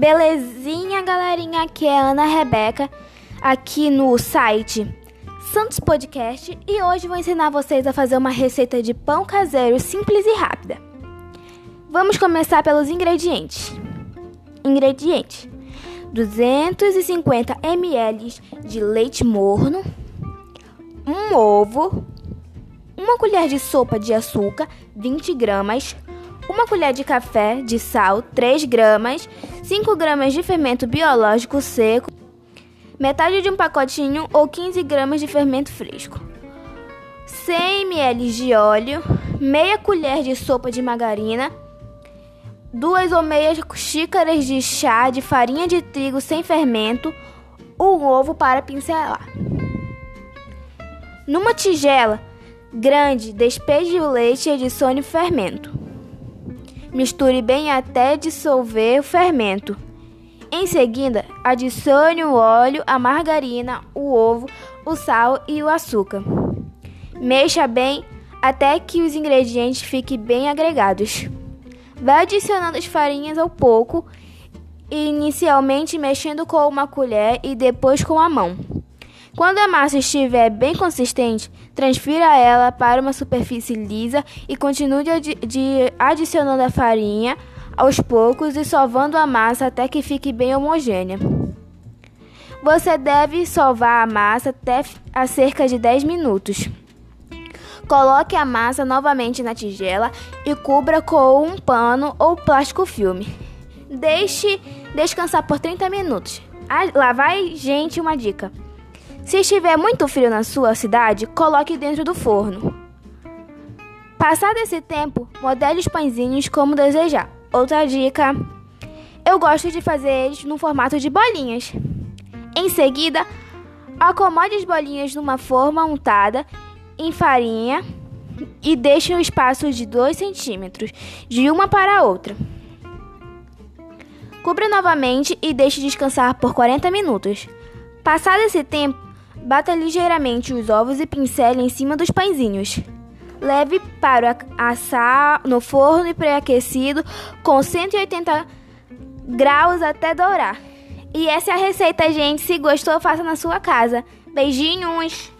Belezinha, galerinha? Aqui é Ana Rebeca, aqui no site Santos Podcast e hoje vou ensinar vocês a fazer uma receita de pão caseiro simples e rápida. Vamos começar pelos ingredientes. Ingredientes: 250 ml de leite morno, um ovo, uma colher de sopa de açúcar, 20 gramas, uma colher de café de sal, 3 gramas, 5 gramas de fermento biológico seco, metade de um pacotinho ou 15 gramas de fermento fresco, 100 ml de óleo, meia colher de sopa de margarina, duas ou meia xícaras de chá de farinha de trigo sem fermento, um ovo para pincelar. Numa tigela grande, despeje o leite e adicione o fermento. Misture bem até dissolver o fermento. Em seguida, adicione o óleo, a margarina, o ovo, o sal e o açúcar. Mexa bem até que os ingredientes fiquem bem agregados. Vai adicionando as farinhas ao pouco, inicialmente mexendo com uma colher e depois com a mão. Quando a massa estiver bem consistente, transfira ela para uma superfície lisa e continue adicionando a farinha aos poucos e sovando a massa até que fique bem homogênea. Você deve sovar a massa até a cerca de 10 minutos. Coloque a massa novamente na tigela e cubra com um pano ou plástico filme. Deixe descansar por 30 minutos. Ah, lá vai, gente, uma dica. Se estiver muito frio na sua cidade, coloque dentro do forno. Passado esse tempo, modele os pãezinhos como desejar. Outra dica: eu gosto de fazer eles no formato de bolinhas. Em seguida, acomode as bolinhas numa forma untada em farinha e deixe um espaço de 2 centímetros de uma para a outra. Cubra novamente e deixe descansar por 40 minutos. Passado esse tempo, Bata ligeiramente os ovos e pincele em cima dos pãezinhos. Leve para assar no forno pré-aquecido com 180 graus até dourar. E essa é a receita, gente. Se gostou, faça na sua casa. Beijinhos!